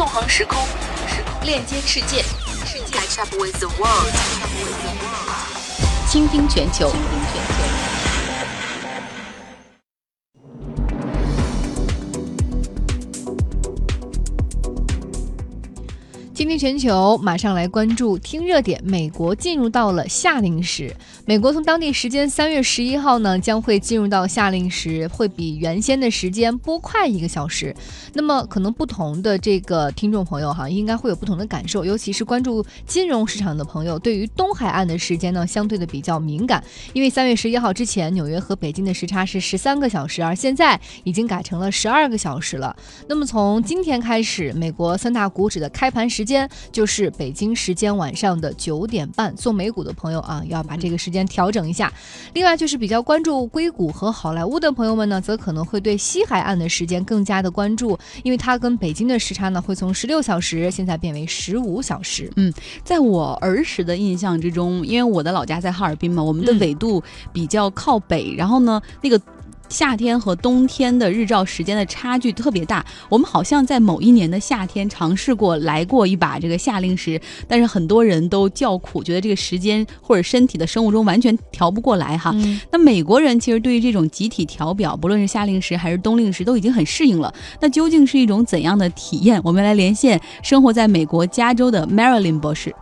纵横时空，时空链接世界，世界。Step with the world，倾听全球。倾听全球全球马上来关注听热点，美国进入到了夏令时。美国从当地时间三月十一号呢，将会进入到夏令时，会比原先的时间拨快一个小时。那么可能不同的这个听众朋友哈，应该会有不同的感受，尤其是关注金融市场的朋友，对于东海岸的时间呢，相对的比较敏感，因为三月十一号之前，纽约和北京的时差是十三个小时，而现在已经改成了十二个小时了。那么从今天开始，美国三大股指的开盘时间。间就是北京时间晚上的九点半，做美股的朋友啊，要把这个时间调整一下。另外就是比较关注硅谷和好莱坞的朋友们呢，则可能会对西海岸的时间更加的关注，因为它跟北京的时差呢会从十六小时现在变为十五小时。嗯，在我儿时的印象之中，因为我的老家在哈尔滨嘛，我们的纬度比较靠北，然后呢那个。夏天和冬天的日照时间的差距特别大。我们好像在某一年的夏天尝试过来过一把这个夏令时，但是很多人都叫苦，觉得这个时间或者身体的生物钟完全调不过来哈。那美国人其实对于这种集体调表，不论是夏令时还是冬令时，都已经很适应了。那究竟是一种怎样的体验？我们来连线生活在美国加州的 Marilyn 博士。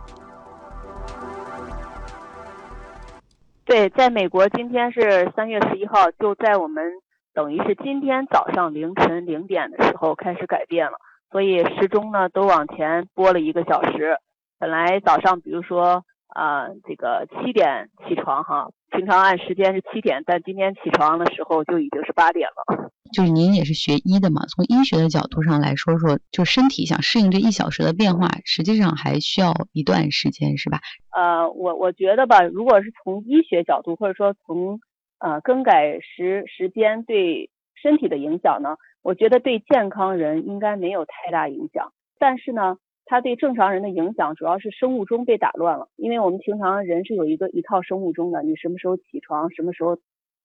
对，在美国今天是三月十一号，就在我们等于是今天早上凌晨零点的时候开始改变了，所以时钟呢都往前拨了一个小时。本来早上比如说啊这个七点起床哈，平常按时间是七点，但今天起床的时候就已经是八点了。就是您也是学医的嘛，从医学的角度上来说说，就身体想适应这一小时的变化，实际上还需要一段时间，是吧？呃，我我觉得吧，如果是从医学角度，或者说从呃更改时时间对身体的影响呢，我觉得对健康人应该没有太大影响。但是呢，它对正常人的影响主要是生物钟被打乱了，因为我们平常人是有一个一套生物钟的，你什么时候起床，什么时候。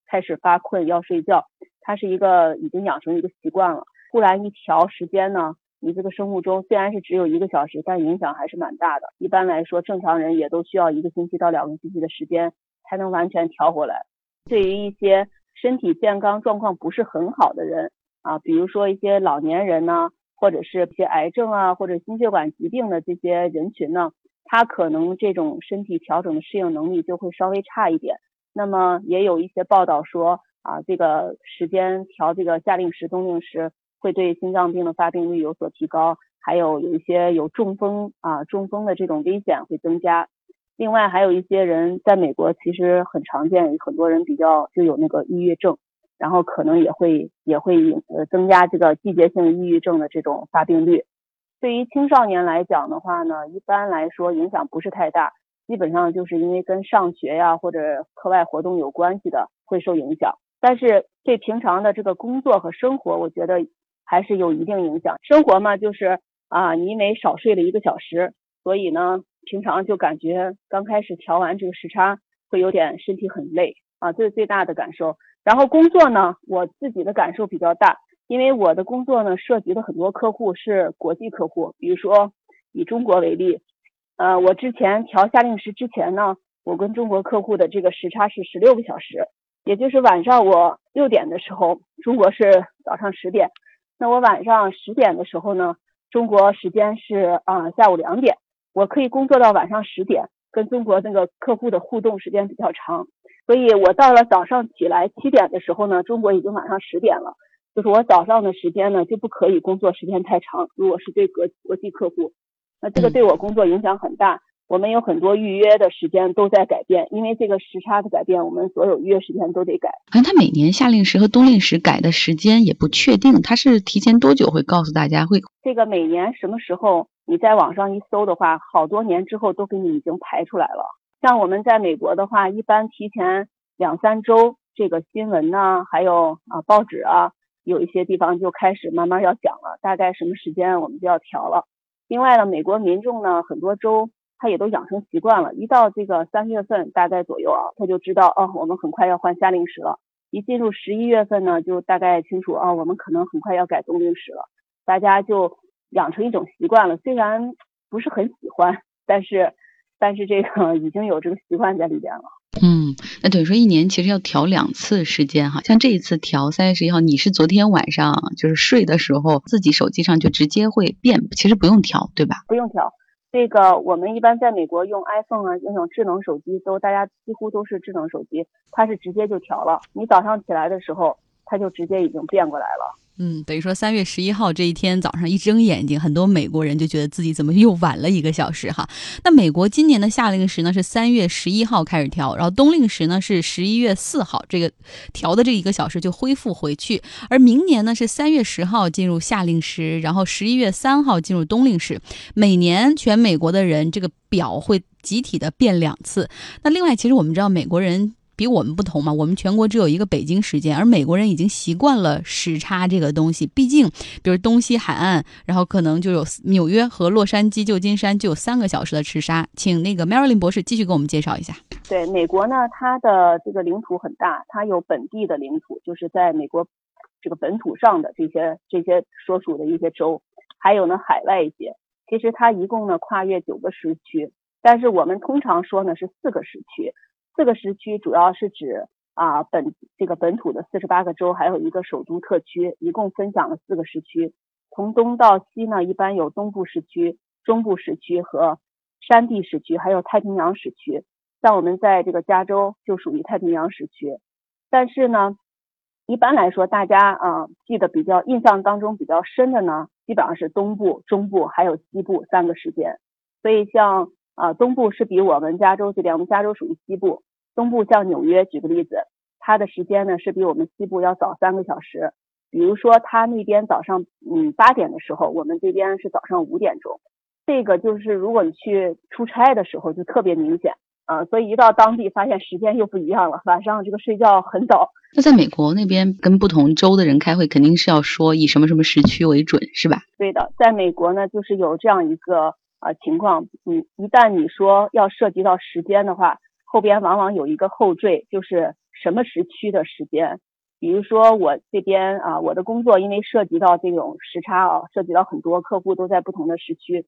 开始发困要睡觉，它是一个已经养成一个习惯了。忽然一调时间呢，你这个生物钟虽然是只有一个小时，但影响还是蛮大的。一般来说，正常人也都需要一个星期到两个星期的时间才能完全调回来。对于一些身体健康状况不是很好的人啊，比如说一些老年人呢，或者是一些癌症啊或者心血管疾病的这些人群呢，他可能这种身体调整的适应能力就会稍微差一点。那么也有一些报道说啊，这个时间调这个夏令时、冬令时会对心脏病的发病率有所提高，还有有一些有中风啊中风的这种危险会增加。另外还有一些人在美国其实很常见，很多人比较就有那个抑郁症，然后可能也会也会呃增加这个季节性抑郁症的这种发病率。对于青少年来讲的话呢，一般来说影响不是太大。基本上就是因为跟上学呀或者课外活动有关系的会受影响，但是对平常的这个工作和生活，我觉得还是有一定影响。生活嘛，就是啊，你因为少睡了一个小时，所以呢，平常就感觉刚开始调完这个时差会有点身体很累啊，这是最大的感受。然后工作呢，我自己的感受比较大，因为我的工作呢涉及的很多客户是国际客户，比如说以中国为例。呃，我之前调夏令时之前呢，我跟中国客户的这个时差是十六个小时，也就是晚上我六点的时候，中国是早上十点，那我晚上十点的时候呢，中国时间是啊下午两点，我可以工作到晚上十点，跟中国那个客户的互动时间比较长，所以我到了早上起来七点的时候呢，中国已经晚上十点了，就是我早上的时间呢就不可以工作时间太长，如果是对国国际客户。那这个对我工作影响很大，我们有很多预约的时间都在改变，因为这个时差的改变，我们所有预约时间都得改。好像他每年夏令时和冬令时改的时间也不确定，他是提前多久会告诉大家会？这个每年什么时候你在网上一搜的话，好多年之后都给你已经排出来了。像我们在美国的话，一般提前两三周，这个新闻呢，还有啊报纸啊，有一些地方就开始慢慢要讲了，大概什么时间我们就要调了。另外呢，美国民众呢，很多州他也都养成习惯了，一到这个三月份大概左右啊，他就知道哦，我们很快要换夏令时了。一进入十一月份呢，就大概清楚啊，我们可能很快要改冬令时了。大家就养成一种习惯了，虽然不是很喜欢，但是但是这个已经有这个习惯在里边了。嗯，那等于说一年其实要调两次时间哈，像这一次调三月十一号，你是昨天晚上就是睡的时候自己手机上就直接会变，其实不用调对吧？不用调，这个我们一般在美国用 iPhone 啊那种智能手机都大家几乎都是智能手机，它是直接就调了，你早上起来的时候它就直接已经变过来了。嗯，等于说三月十一号这一天早上一睁眼睛，很多美国人就觉得自己怎么又晚了一个小时哈。那美国今年的夏令时呢是三月十一号开始调，然后冬令时呢是十一月四号，这个调的这一个小时就恢复回去。而明年呢是三月十号进入夏令时，然后十一月三号进入冬令时。每年全美国的人这个表会集体的变两次。那另外，其实我们知道美国人。比我们不同嘛，我们全国只有一个北京时间，而美国人已经习惯了时差这个东西。毕竟，比如东西海岸，然后可能就有纽约和洛杉矶、旧金山就有三个小时的时差。请那个 Marilyn 博士继续给我们介绍一下。对，美国呢，它的这个领土很大，它有本地的领土，就是在美国这个本土上的这些这些所属的一些州，还有呢海外一些。其实它一共呢跨越九个时区，但是我们通常说呢是四个时区。四个时区主要是指啊本这个本土的四十八个州，还有一个首都特区，一共分享了四个时区。从东到西呢，一般有东部时区、中部时区和山地时区，还有太平洋时区。像我们在这个加州就属于太平洋时区。但是呢，一般来说，大家啊记得比较印象当中比较深的呢，基本上是东部、中部还有西部三个时间。所以像啊，东部是比我们加州这边，我们加州属于西部。东部像纽约，举个例子，它的时间呢是比我们西部要早三个小时。比如说，它那边早上嗯八点的时候，我们这边是早上五点钟。这个就是如果你去出差的时候就特别明显啊。所以一到当地发现时间又不一样了，晚上这个睡觉很早。那在美国那边跟不同州的人开会，肯定是要说以什么什么时区为准，是吧？对的，在美国呢，就是有这样一个。啊，情况，嗯，一旦你说要涉及到时间的话，后边往往有一个后缀，就是什么时区的时间。比如说我这边啊，我的工作因为涉及到这种时差啊，涉及到很多客户都在不同的时区，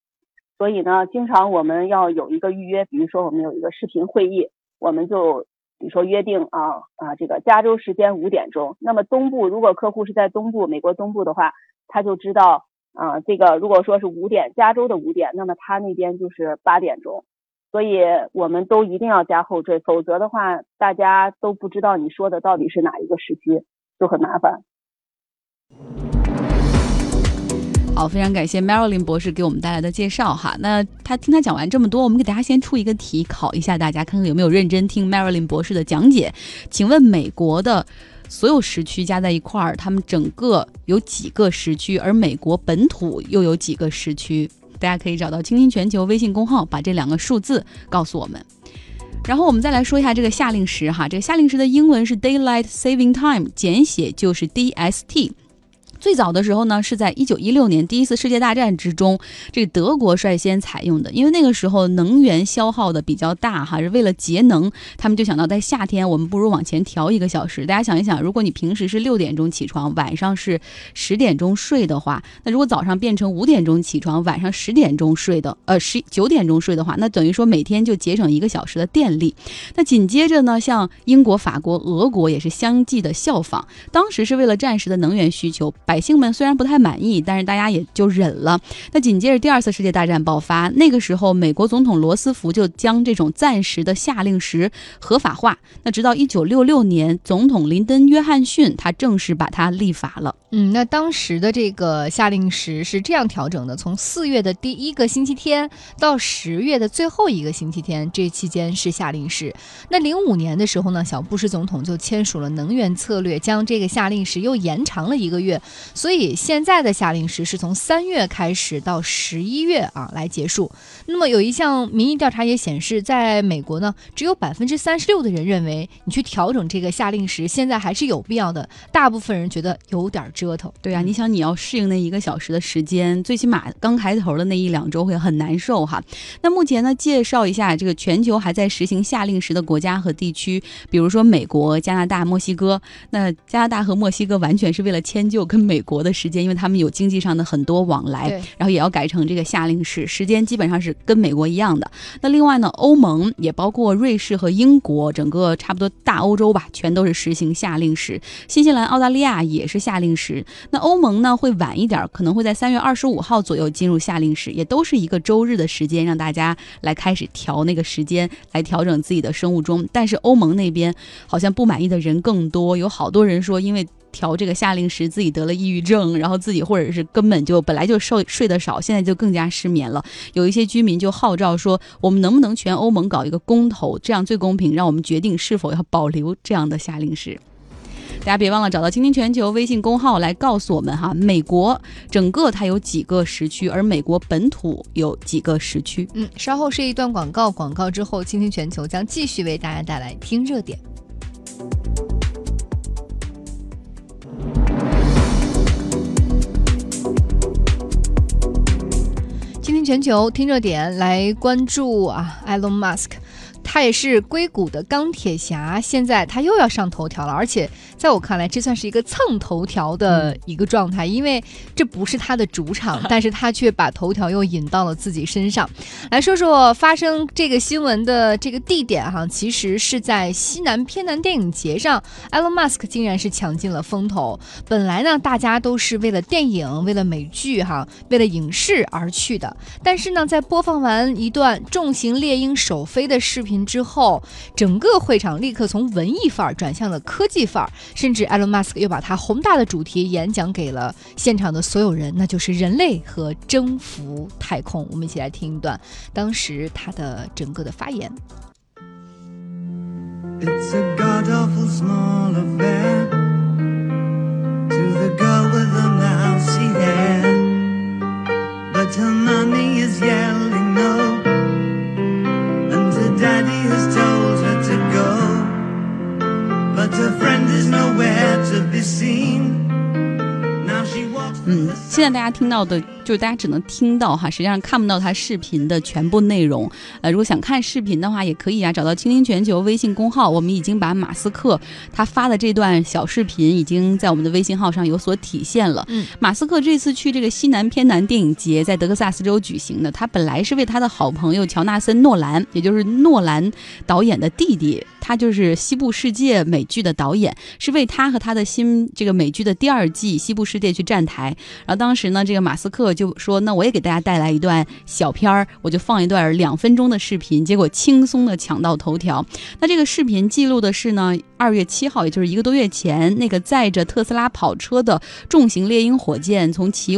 所以呢，经常我们要有一个预约，比如说我们有一个视频会议，我们就比如说约定啊啊，这个加州时间五点钟，那么东部如果客户是在东部，美国东部的话，他就知道。啊，这个如果说是五点，加州的五点，那么他那边就是八点钟，所以我们都一定要加后缀，否则的话，大家都不知道你说的到底是哪一个时区，就很麻烦。好，非常感谢 Marilyn 博士给我们带来的介绍哈。那他听他讲完这么多，我们给大家先出一个题，考一下大家，看看有没有认真听 Marilyn 博士的讲解。请问美国的？所有时区加在一块儿，他们整个有几个时区？而美国本土又有几个时区？大家可以找到“倾听全球”微信公号，把这两个数字告诉我们。然后我们再来说一下这个夏令时哈，这个夏令时的英文是 Daylight Saving Time，简写就是 DST。最早的时候呢，是在一九一六年第一次世界大战之中，这德国率先采用的。因为那个时候能源消耗的比较大，哈，是为了节能，他们就想到在夏天我们不如往前调一个小时。大家想一想，如果你平时是六点钟起床，晚上是十点钟睡的话，那如果早上变成五点钟起床，晚上十点钟睡的，呃，十九点钟睡的话，那等于说每天就节省一个小时的电力。那紧接着呢，像英国、法国、俄国也是相继的效仿，当时是为了战时的能源需求。百姓们虽然不太满意，但是大家也就忍了。那紧接着第二次世界大战爆发，那个时候美国总统罗斯福就将这种暂时的下令时合法化。那直到一九六六年，总统林登·约翰逊他正式把它立法了。嗯，那当时的这个夏令时是这样调整的：从四月的第一个星期天到十月的最后一个星期天，这期间是夏令时。那零五年的时候呢，小布什总统就签署了能源策略，将这个夏令时又延长了一个月。所以现在的夏令时是从三月开始到十一月啊来结束。那么有一项民意调查也显示，在美国呢，只有百分之三十六的人认为你去调整这个夏令时现在还是有必要的，大部分人觉得有点折折腾。对啊，你想你要适应那一个小时的时间，最起码刚开头的那一两周会很难受哈。那目前呢，介绍一下这个全球还在实行夏令时的国家和地区，比如说美国、加拿大、墨西哥。那加拿大和墨西哥完全是为了迁就跟美国的时间，因为他们有经济上的很多往来，然后也要改成这个夏令时，时间基本上是跟美国一样的。那另外呢，欧盟也包括瑞士和英国，整个差不多大欧洲吧，全都是实行夏令时。新西兰、澳大利亚也是夏令时。时那欧盟呢会晚一点，可能会在三月二十五号左右进入夏令时，也都是一个周日的时间，让大家来开始调那个时间，来调整自己的生物钟。但是欧盟那边好像不满意的人更多，有好多人说因为。调这个夏令时，自己得了抑郁症，然后自己或者是根本就本来就睡睡得少，现在就更加失眠了。有一些居民就号召说，我们能不能全欧盟搞一个公投，这样最公平，让我们决定是否要保留这样的夏令时。大家别忘了找到“倾听全球”微信公号来告诉我们哈，美国整个它有几个时区，而美国本土有几个时区。嗯，稍后是一段广告，广告之后，“倾听全球”将继续为大家带来听热点。全球听热点来关注啊，埃隆·马斯克。他也是硅谷的钢铁侠，现在他又要上头条了，而且在我看来，这算是一个蹭头条的一个状态，因为这不是他的主场，但是他却把头条又引到了自己身上。来说说发生这个新闻的这个地点哈，其实是在西南偏南电影节上，，Elon Musk 竟然是抢尽了风头。本来呢，大家都是为了电影、为了美剧哈、为了影视而去的，但是呢，在播放完一段重型猎鹰首飞的视频。之后，整个会场立刻从文艺范儿转向了科技范儿，甚至埃隆·马斯克又把他宏大的主题演讲给了现场的所有人，那就是人类和征服太空。我们一起来听一段当时他的整个的发言。嗯，现在大家听到的。就是大家只能听到哈，实际上看不到他视频的全部内容。呃，如果想看视频的话，也可以啊，找到“倾听全球”微信公号，我们已经把马斯克他发的这段小视频已经在我们的微信号上有所体现了。嗯，马斯克这次去这个西南偏南电影节在德克萨斯州举行的，他本来是为他的好朋友乔纳森·诺兰，也就是诺兰导演的弟弟，他就是《西部世界》美剧的导演，是为他和他的新这个美剧的第二季《西部世界》去站台。然后当当时呢，这个马斯克。就说那我也给大家带来一段小片儿，我就放一段两分钟的视频，结果轻松的抢到头条。那这个视频记录的是呢，二月七号，也就是一个多月前，那个载着特斯拉跑车的重型猎鹰火箭从起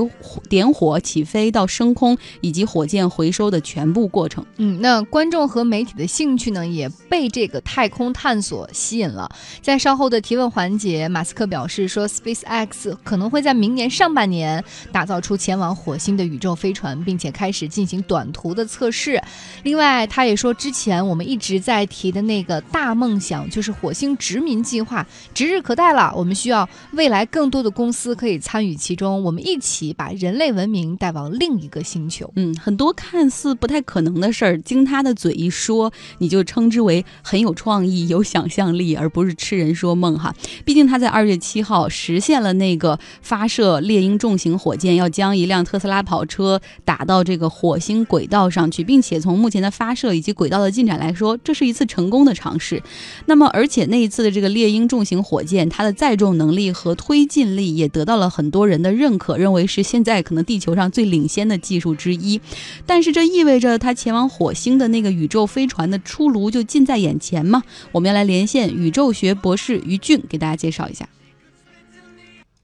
点火、起飞到升空以及火箭回收的全部过程。嗯，那观众和媒体的兴趣呢，也被这个太空探索吸引了。在稍后的提问环节，马斯克表示说，SpaceX 可能会在明年上半年打造出前往。火星的宇宙飞船，并且开始进行短途的测试。另外，他也说，之前我们一直在提的那个大梦想，就是火星殖民计划，指日可待了。我们需要未来更多的公司可以参与其中，我们一起把人类文明带往另一个星球。嗯，很多看似不太可能的事儿，经他的嘴一说，你就称之为很有创意、有想象力，而不是痴人说梦哈。毕竟他在二月七号实现了那个发射猎鹰重型火火箭，要将一辆特特斯拉跑车打到这个火星轨道上去，并且从目前的发射以及轨道的进展来说，这是一次成功的尝试。那么，而且那一次的这个猎鹰重型火箭，它的载重能力和推进力也得到了很多人的认可，认为是现在可能地球上最领先的技术之一。但是，这意味着它前往火星的那个宇宙飞船的出炉就近在眼前吗？我们要来连线宇宙学博士于俊，给大家介绍一下。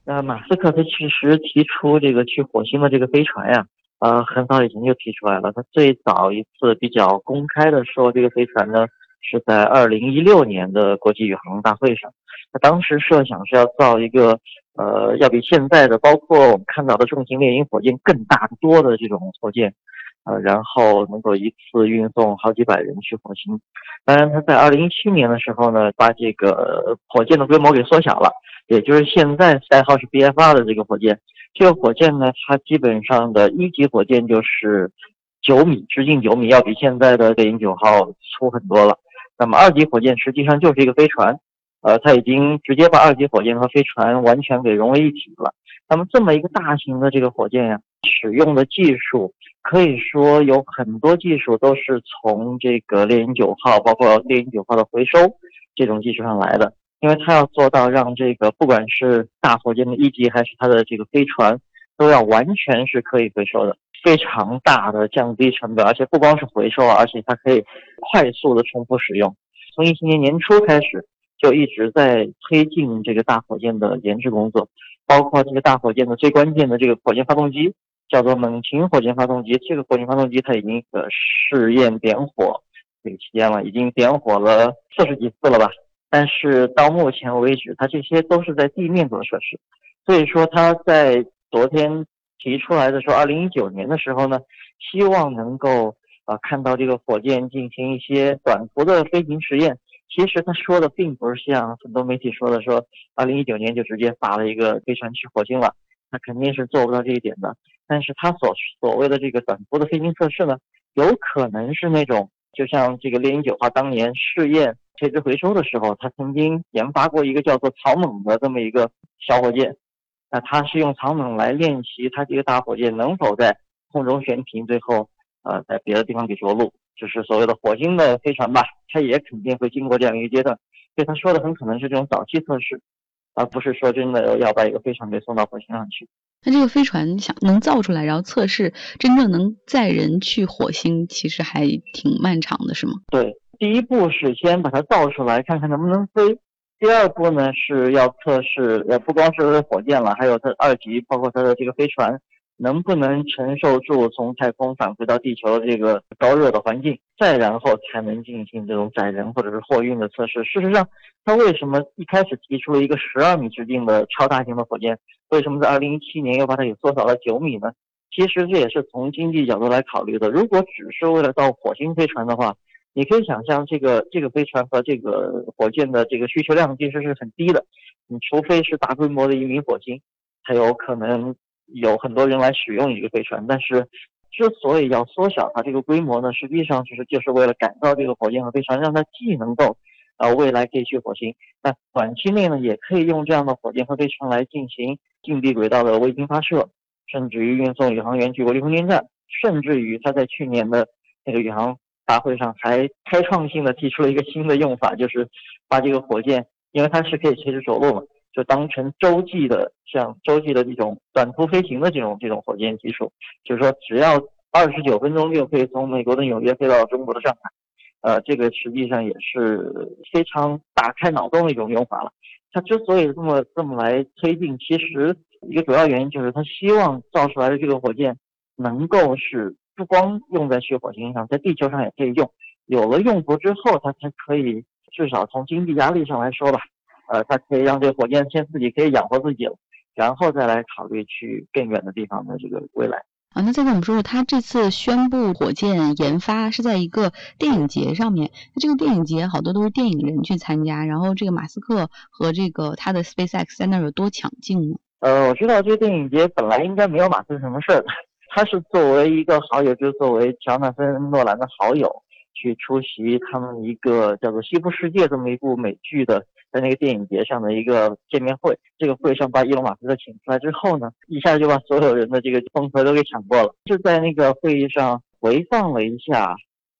那马斯克他其实提出这个去火星的这个飞船呀，呃，很早以前就提出来了。他最早一次比较公开的说这个飞船呢，是在二零一六年的国际宇航大会上。他当时设想是要造一个，呃，要比现在的包括我们看到的重型猎鹰火箭更大的多的这种火箭。呃，然后能够一次运送好几百人去火星。当然，他在二零一七年的时候呢，把这个火箭的规模给缩小了，也就是现在代号是 BF 二的这个火箭。这个火箭呢，它基本上的一级火箭就是九米，直径九米，要比现在的猎鹰九号粗很多了。那么二级火箭实际上就是一个飞船，呃，它已经直接把二级火箭和飞船完全给融为一体了。那么这么一个大型的这个火箭呀，使用的技术可以说有很多技术都是从这个猎鹰九号，包括猎鹰九号的回收这种技术上来的。因为它要做到让这个不管是大火箭的一级还是它的这个飞船，都要完全是可以回收的，非常大的降低成本，而且不光是回收，而且它可以快速的重复使用。从一七年年初开始，就一直在推进这个大火箭的研制工作。包括这个大火箭的最关键的这个火箭发动机，叫做猛禽火箭发动机。这个火箭发动机它已经呃试验点火这个期间了，已经点火了四十几次了吧。但是到目前为止，它这些都是在地面做的测试。所以说，它在昨天提出来的时候，二零一九年的时候呢，希望能够啊看到这个火箭进行一些短途的飞行实验。其实他说的并不是像很多媒体说的，说二零一九年就直接发了一个飞船去火星了，他肯定是做不到这一点的。但是他所所谓的这个短途的飞行测试呢，有可能是那种，就像这个猎鹰九号当年试验垂直回收的时候，他曾经研发过一个叫做草蜢的这么一个小火箭，那他是用草蜢来练习他这个大火箭能否在空中悬停，最后呃在别的地方给着陆。就是所谓的火星的飞船吧，它也肯定会经过这样一个阶段，所以他说的很可能是这种早期测试，而不是说真的要把一个飞船给送到火星上去。那这个飞船想能造出来，然后测试真正能载人去火星，其实还挺漫长的，是吗？对，第一步是先把它造出来，看看能不能飞。第二步呢是要测试，呃，不光是火箭了，还有它二级，包括它的这个飞船。能不能承受住从太空返回到地球的这个高热的环境，再然后才能进行这种载人或者是货运的测试。事实上，他为什么一开始提出了一个十二米直径的超大型的火箭？为什么在二零一七年又把它给缩小了九米呢？其实这也是从经济角度来考虑的。如果只是为了造火星飞船的话，你可以想象这个这个飞船和这个火箭的这个需求量其实是很低的。你除非是大规模的移民火星，才有可能。有很多人来使用一个飞船，但是之所以要缩小它这个规模呢，实际上其实就是为了改造这个火箭和飞船，让它既能够呃未来可以去火星，那短期内呢也可以用这样的火箭和飞船来进行近地轨道的卫星发射，甚至于运送宇航员去国际空间站，甚至于他在去年的那个宇航大会上还开创性的提出了一个新的用法，就是把这个火箭，因为它是可以垂直着陆嘛。就当成洲际的，像洲际的这种短途飞行的这种这种火箭技术，就是说只要二十九分钟就可以从美国的纽约飞到中国的上海，呃，这个实际上也是非常打开脑洞的一种用法了。它之所以这么这么来推进，其实一个主要原因就是它希望造出来的这个火箭能够是不光用在去火星上，在地球上也可以用。有了用途之后，它才可以至少从经济压力上来说吧。呃，它可以让这个火箭先自己可以养活自己了，然后再来考虑去更远的地方的这个未来。啊，那再跟我们说说，他这次宣布火箭研发是在一个电影节上面。那这个电影节好多都是电影人去参加，然后这个马斯克和这个他的 SpaceX 在那儿有多抢镜呢？呃，我知道这个电影节本来应该没有马斯克什么事儿，他是作为一个好友，就是作为乔纳森·诺兰的好友去出席他们一个叫做《西部世界》这么一部美剧的。在那个电影节上的一个见面会，这个会上把伊隆马斯克请出来之后呢，一下就把所有人的这个风头都给抢过了。就在那个会议上回放了一下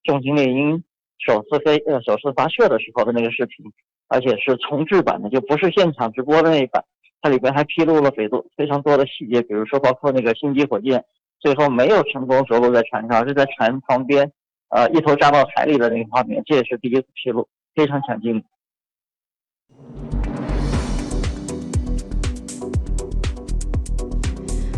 重型猎鹰首次飞呃首次发射的时候的那个视频，而且是重制版的，就不是现场直播的那一版。它里边还披露了非多非常多的细节，比如说包括那个星际火箭最后没有成功着陆在船上，是在船旁边呃一头扎到海里的那个画面，这也是第一次披露，非常抢镜。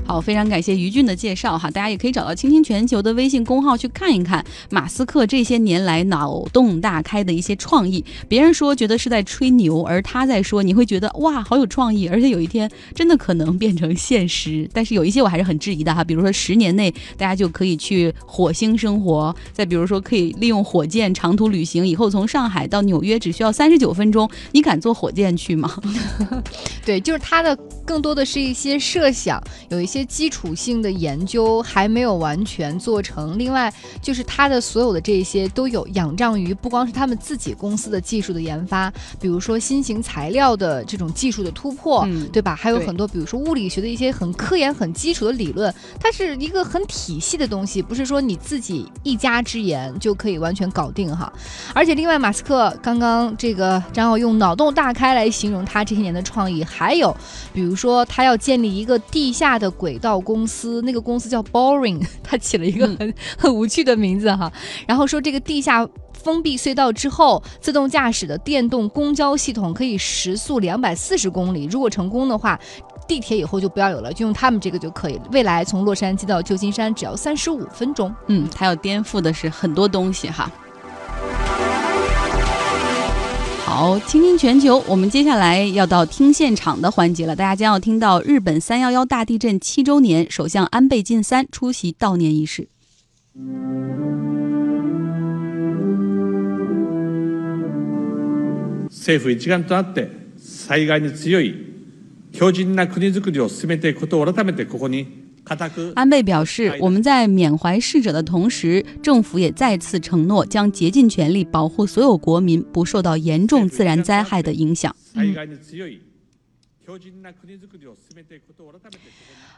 好，非常感谢于俊的介绍哈，大家也可以找到“倾听全球”的微信公号去看一看马斯克这些年来脑洞大开的一些创意。别人说觉得是在吹牛，而他在说，你会觉得哇，好有创意，而且有一天真的可能变成现实。但是有一些我还是很质疑的哈，比如说十年内大家就可以去火星生活，再比如说可以利用火箭长途旅行，以后从上海到纽约只需要三十九分钟，你敢坐火箭去吗？对，就是他的更多的是一些设想，有一些。基础性的研究还没有完全做成，另外就是它的所有的这些都有仰仗于不光是他们自己公司的技术的研发，比如说新型材料的这种技术的突破，对吧？还有很多比如说物理学的一些很科研、很基础的理论，它是一个很体系的东西，不是说你自己一家之言就可以完全搞定哈。而且另外，马斯克刚刚这个张要用脑洞大开来形容他这些年的创意，还有比如说他要建立一个地下的轨。道公司那个公司叫 Boring，他起了一个很 很无趣的名字哈。然后说这个地下封闭隧道之后，自动驾驶的电动公交系统可以时速两百四十公里。如果成功的话，地铁以后就不要有了，就用他们这个就可以。未来从洛杉矶到旧金山只要三十五分钟。嗯，他要颠覆的是很多东西哈。好，倾听全球，我们接下来要到听现场的环节了。大家将要听到日本三幺幺大地震七周年，首相安倍晋三出席悼念仪式。政府一丸となって災害に強い強靭な国づくりを進めていくことを改めてここに。 安倍表示，我们在缅怀逝者的同时，政府也再次承诺将竭尽全力保护所有国民不受到严重自然灾害的影响。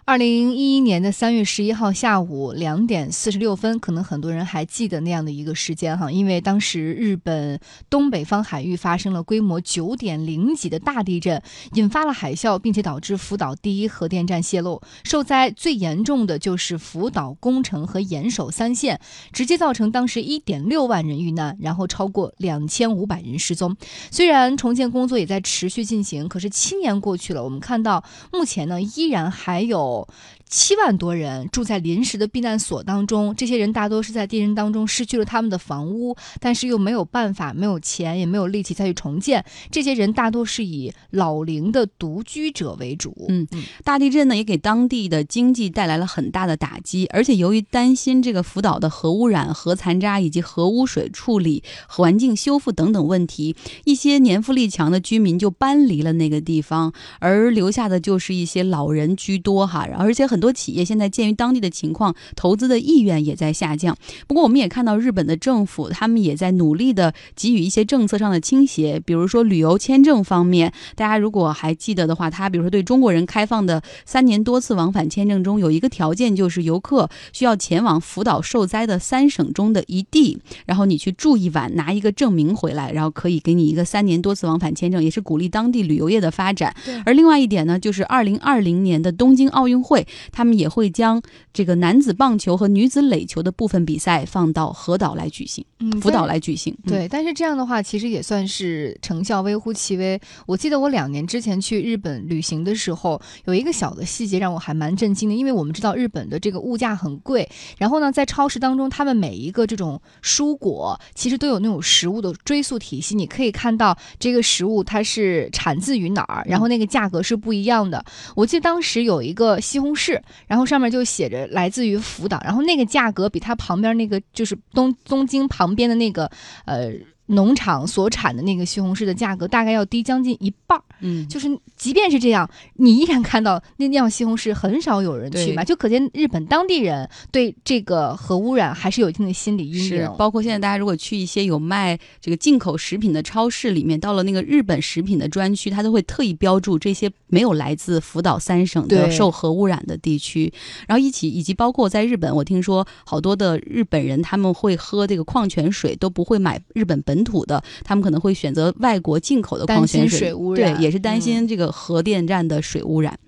二零一一年的三月十一号下午两点四十六分，可能很多人还记得那样的一个时间哈，因为当时日本东北方海域发生了规模九点零级的大地震，引发了海啸，并且导致福岛第一核电站泄漏，受灾最严重的就是福岛、宫城和岩手三县，直接造成当时一点六万人遇难，然后超过两千五百人失踪。虽然重建工作也在持续进行，可是七年过去去了，我们看到目前呢，依然还有。七万多人住在临时的避难所当中，这些人大多是在地震当中失去了他们的房屋，但是又没有办法、没有钱、也没有力气再去重建。这些人大多是以老龄的独居者为主。嗯，大地震呢也给当地的经济带来了很大的打击，而且由于担心这个福岛的核污染、核残渣以及核污水处理、环境修复等等问题，一些年富力强的居民就搬离了那个地方，而留下的就是一些老人居多哈。而且很多企业现在鉴于当地的情况，投资的意愿也在下降。不过，我们也看到日本的政府，他们也在努力的给予一些政策上的倾斜，比如说旅游签证方面。大家如果还记得的话，他比如说对中国人开放的三年多次往返签证中，有一个条件就是游客需要前往福岛受灾的三省中的一地，然后你去住一晚，拿一个证明回来，然后可以给你一个三年多次往返签证，也是鼓励当地旅游业的发展。而另外一点呢，就是二零二零年的东京奥运。会，他们也会将这个男子棒球和女子垒球的部分比赛放到河岛来举行，福岛来举行。对，但是这样的话，其实也算是成效微乎其微。我记得我两年之前去日本旅行的时候，有一个小的细节让我还蛮震惊的，因为我们知道日本的这个物价很贵，然后呢，在超市当中，他们每一个这种蔬果其实都有那种食物的追溯体系，你可以看到这个食物它是产自于哪儿，然后那个价格是不一样的。我记得当时有一个。西红柿，然后上面就写着来自于福岛，然后那个价格比它旁边那个就是东东京旁边的那个呃。农场所产的那个西红柿的价格大概要低将近一半儿，嗯，就是即便是这样，你依然看到那样西红柿很少有人去买，就可见日本当地人对这个核污染还是有一定的心理阴影。包括现在大家如果去一些有卖这个进口食品的超市里面，到了那个日本食品的专区，他都会特意标注这些没有来自福岛三省的受核污染的地区。然后一起以及包括在日本，我听说好多的日本人他们会喝这个矿泉水都不会买日本本。本土的，他们可能会选择外国进口的矿泉水，对，也是担心这个核电站的水污染。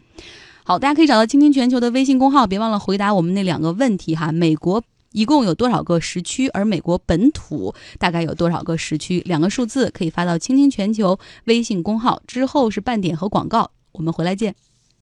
好，大家可以找到“倾听全球”的微信公号，别忘了回答我们那两个问题哈。美国一共有多少个时区？而美国本土大概有多少个时区？两个数字可以发到“倾听全球”微信公号。之后是半点和广告，我们回来见。